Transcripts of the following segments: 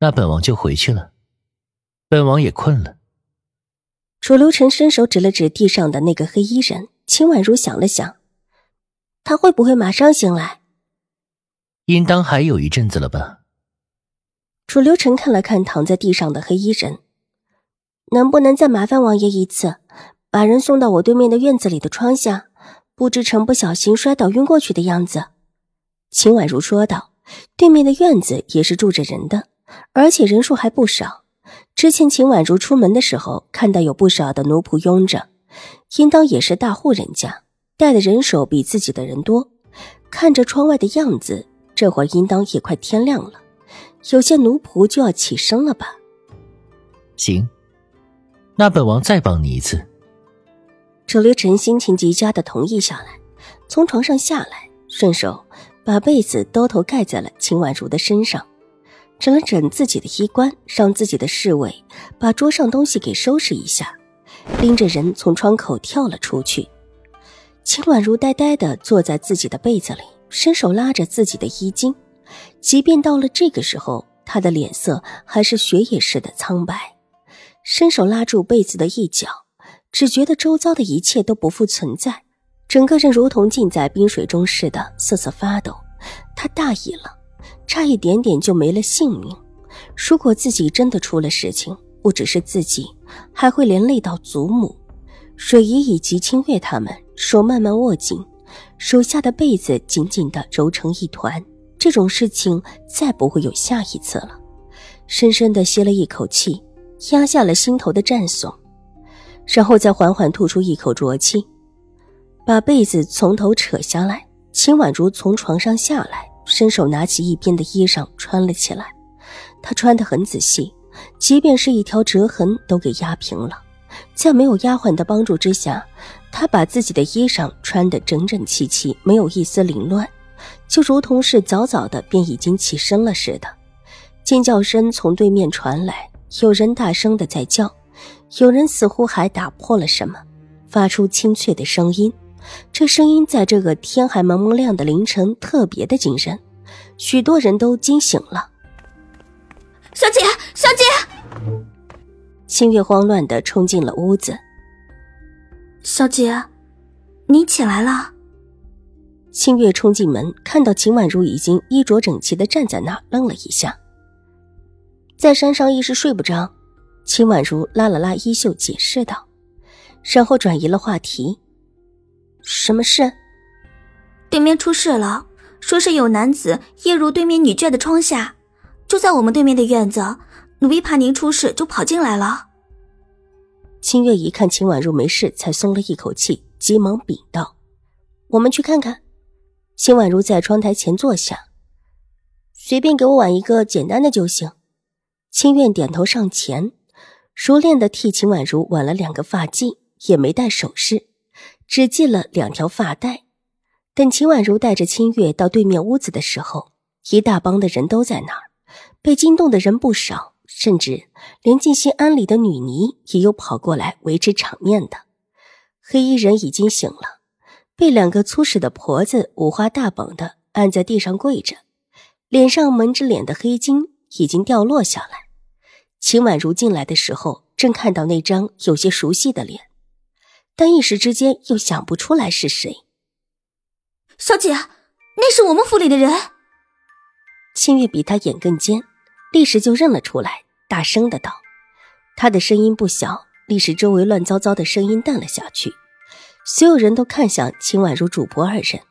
那本王就回去了。本王也困了。楚留臣伸手指了指地上的那个黑衣人，秦婉如想了想，他会不会马上醒来？应当还有一阵子了吧。楚留臣看了看躺在地上的黑衣人，能不能再麻烦王爷一次，把人送到我对面的院子里的窗下，布置成不小心摔倒晕过去的样子？秦婉如说道。对面的院子也是住着人的，而且人数还不少。之前秦婉如出门的时候，看到有不少的奴仆拥着，应当也是大户人家，带的人手比自己的人多。看着窗外的样子，这会儿应当也快天亮了，有些奴仆就要起身了吧？行，那本王再帮你一次。楚留臣心情极佳的同意下来，从床上下来，顺手。把被子兜头盖在了秦婉如的身上，整了整自己的衣冠，让自己的侍卫把桌上东西给收拾一下，拎着人从窗口跳了出去。秦婉如呆呆地坐在自己的被子里，伸手拉着自己的衣襟，即便到了这个时候，她的脸色还是雪野似的苍白。伸手拉住被子的一角，只觉得周遭的一切都不复存在。整个人如同浸在冰水中似的瑟瑟发抖，他大意了，差一点点就没了性命。如果自己真的出了事情，不只是自己，还会连累到祖母、水姨以及清月他们。手慢慢握紧手下的被子，紧紧的揉成一团。这种事情再不会有下一次了。深深的吸了一口气，压下了心头的战悚，然后再缓缓吐出一口浊气。把被子从头扯下来，秦婉如从床上下来，伸手拿起一边的衣裳穿了起来。她穿得很仔细，即便是一条折痕都给压平了。在没有丫鬟的帮助之下，她把自己的衣裳穿得整整齐齐，没有一丝凌乱，就如同是早早的便已经起身了似的。尖叫声从对面传来，有人大声的在叫，有人似乎还打破了什么，发出清脆的声音。这声音在这个天还蒙蒙亮的凌晨特别的惊人，许多人都惊醒了。小姐，小姐！清月慌乱的冲进了屋子。小姐，你起来了。清月冲进门，看到秦婉如已经衣着整齐的站在那，愣了一下。在山上一时睡不着，秦婉如拉了拉衣袖，解释道，然后转移了话题。什么事？对面出事了，说是有男子夜入对面女眷的窗下，就在我们对面的院子。奴婢怕您出事，就跑进来了。清月一看秦婉如没事，才松了一口气，急忙禀道：“我们去看看。”秦婉如在窗台前坐下，随便给我挽一个简单的就行。清月点头上前，熟练的替秦婉如挽了两个发髻，也没戴首饰。只系了两条发带。等秦婉如带着清月到对面屋子的时候，一大帮的人都在那儿，被惊动的人不少，甚至连静心庵里的女尼也有跑过来维持场面的。黑衣人已经醒了，被两个粗使的婆子五花大绑的按在地上跪着，脸上蒙着脸的黑巾已经掉落下来。秦婉如进来的时候，正看到那张有些熟悉的脸。但一时之间又想不出来是谁。小姐，那是我们府里的人。清月比他眼更尖，立时就认了出来，大声的道：“他的声音不小。”立时周围乱糟糟的声音淡了下去，所有人都看向秦婉如主仆二人。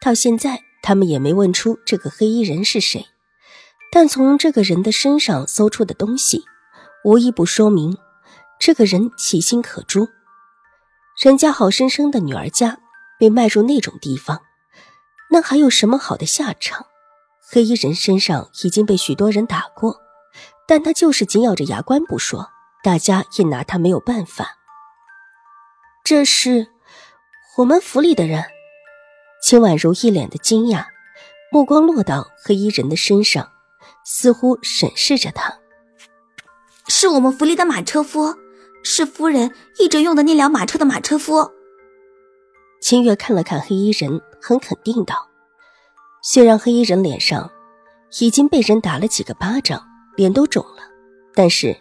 到现在，他们也没问出这个黑衣人是谁，但从这个人的身上搜出的东西，无一不说明这个人其心可诛。人家好生生的女儿家被卖入那种地方，那还有什么好的下场？黑衣人身上已经被许多人打过，但他就是紧咬着牙关不说，大家也拿他没有办法。这是我们府里的人。秦婉如一脸的惊讶，目光落到黑衣人的身上，似乎审视着他。是我们府里的马车夫，是夫人一直用的那辆马车的马车夫。清月看了看黑衣人，很肯定道：“虽然黑衣人脸上已经被人打了几个巴掌，脸都肿了，但是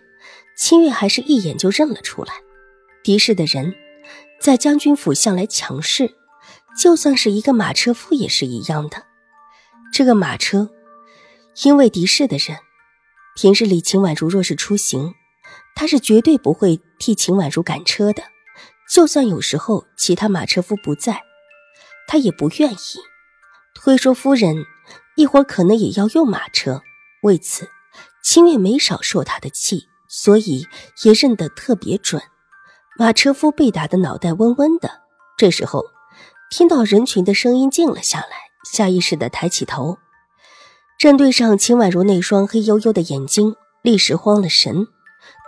清月还是一眼就认了出来。狄氏的人在将军府向来强势。”就算是一个马车夫也是一样的。这个马车，因为敌视的人，平日里秦婉如若是出行，他是绝对不会替秦婉如赶车的。就算有时候其他马车夫不在，他也不愿意。推说夫人一会儿可能也要用马车，为此，秦月没少受他的气，所以也认得特别准。马车夫被打的脑袋嗡嗡的，这时候。听到人群的声音，静了下来，下意识的抬起头，正对上秦婉如那双黑黝黝的眼睛，立时慌了神，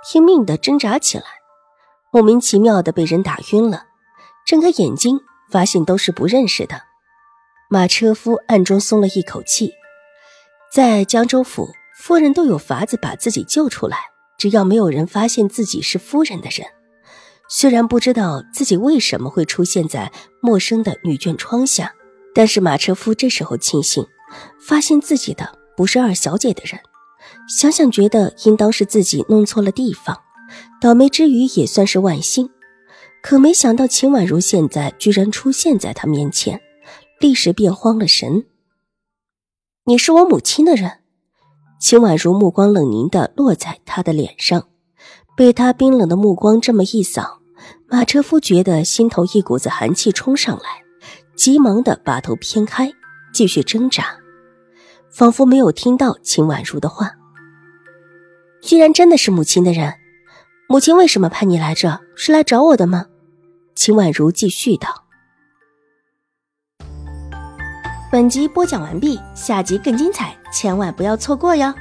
拼命的挣扎起来，莫名其妙的被人打晕了。睁开眼睛，发现都是不认识的。马车夫暗中松了一口气，在江州府，夫人都有法子把自己救出来，只要没有人发现自己是夫人的人。虽然不知道自己为什么会出现在陌生的女眷窗下，但是马车夫这时候庆幸，发现自己的不是二小姐的人。想想觉得应当是自己弄错了地方，倒霉之余也算是万幸。可没想到秦婉如现在居然出现在他面前，立时便慌了神。你是我母亲的人？秦婉如目光冷凝的落在他的脸上。被他冰冷的目光这么一扫，马车夫觉得心头一股子寒气冲上来，急忙的把头偏开，继续挣扎，仿佛没有听到秦婉如的话。居然真的是母亲的人，母亲为什么派你来这？是来找我的吗？秦婉如继续道。本集播讲完毕，下集更精彩，千万不要错过哟。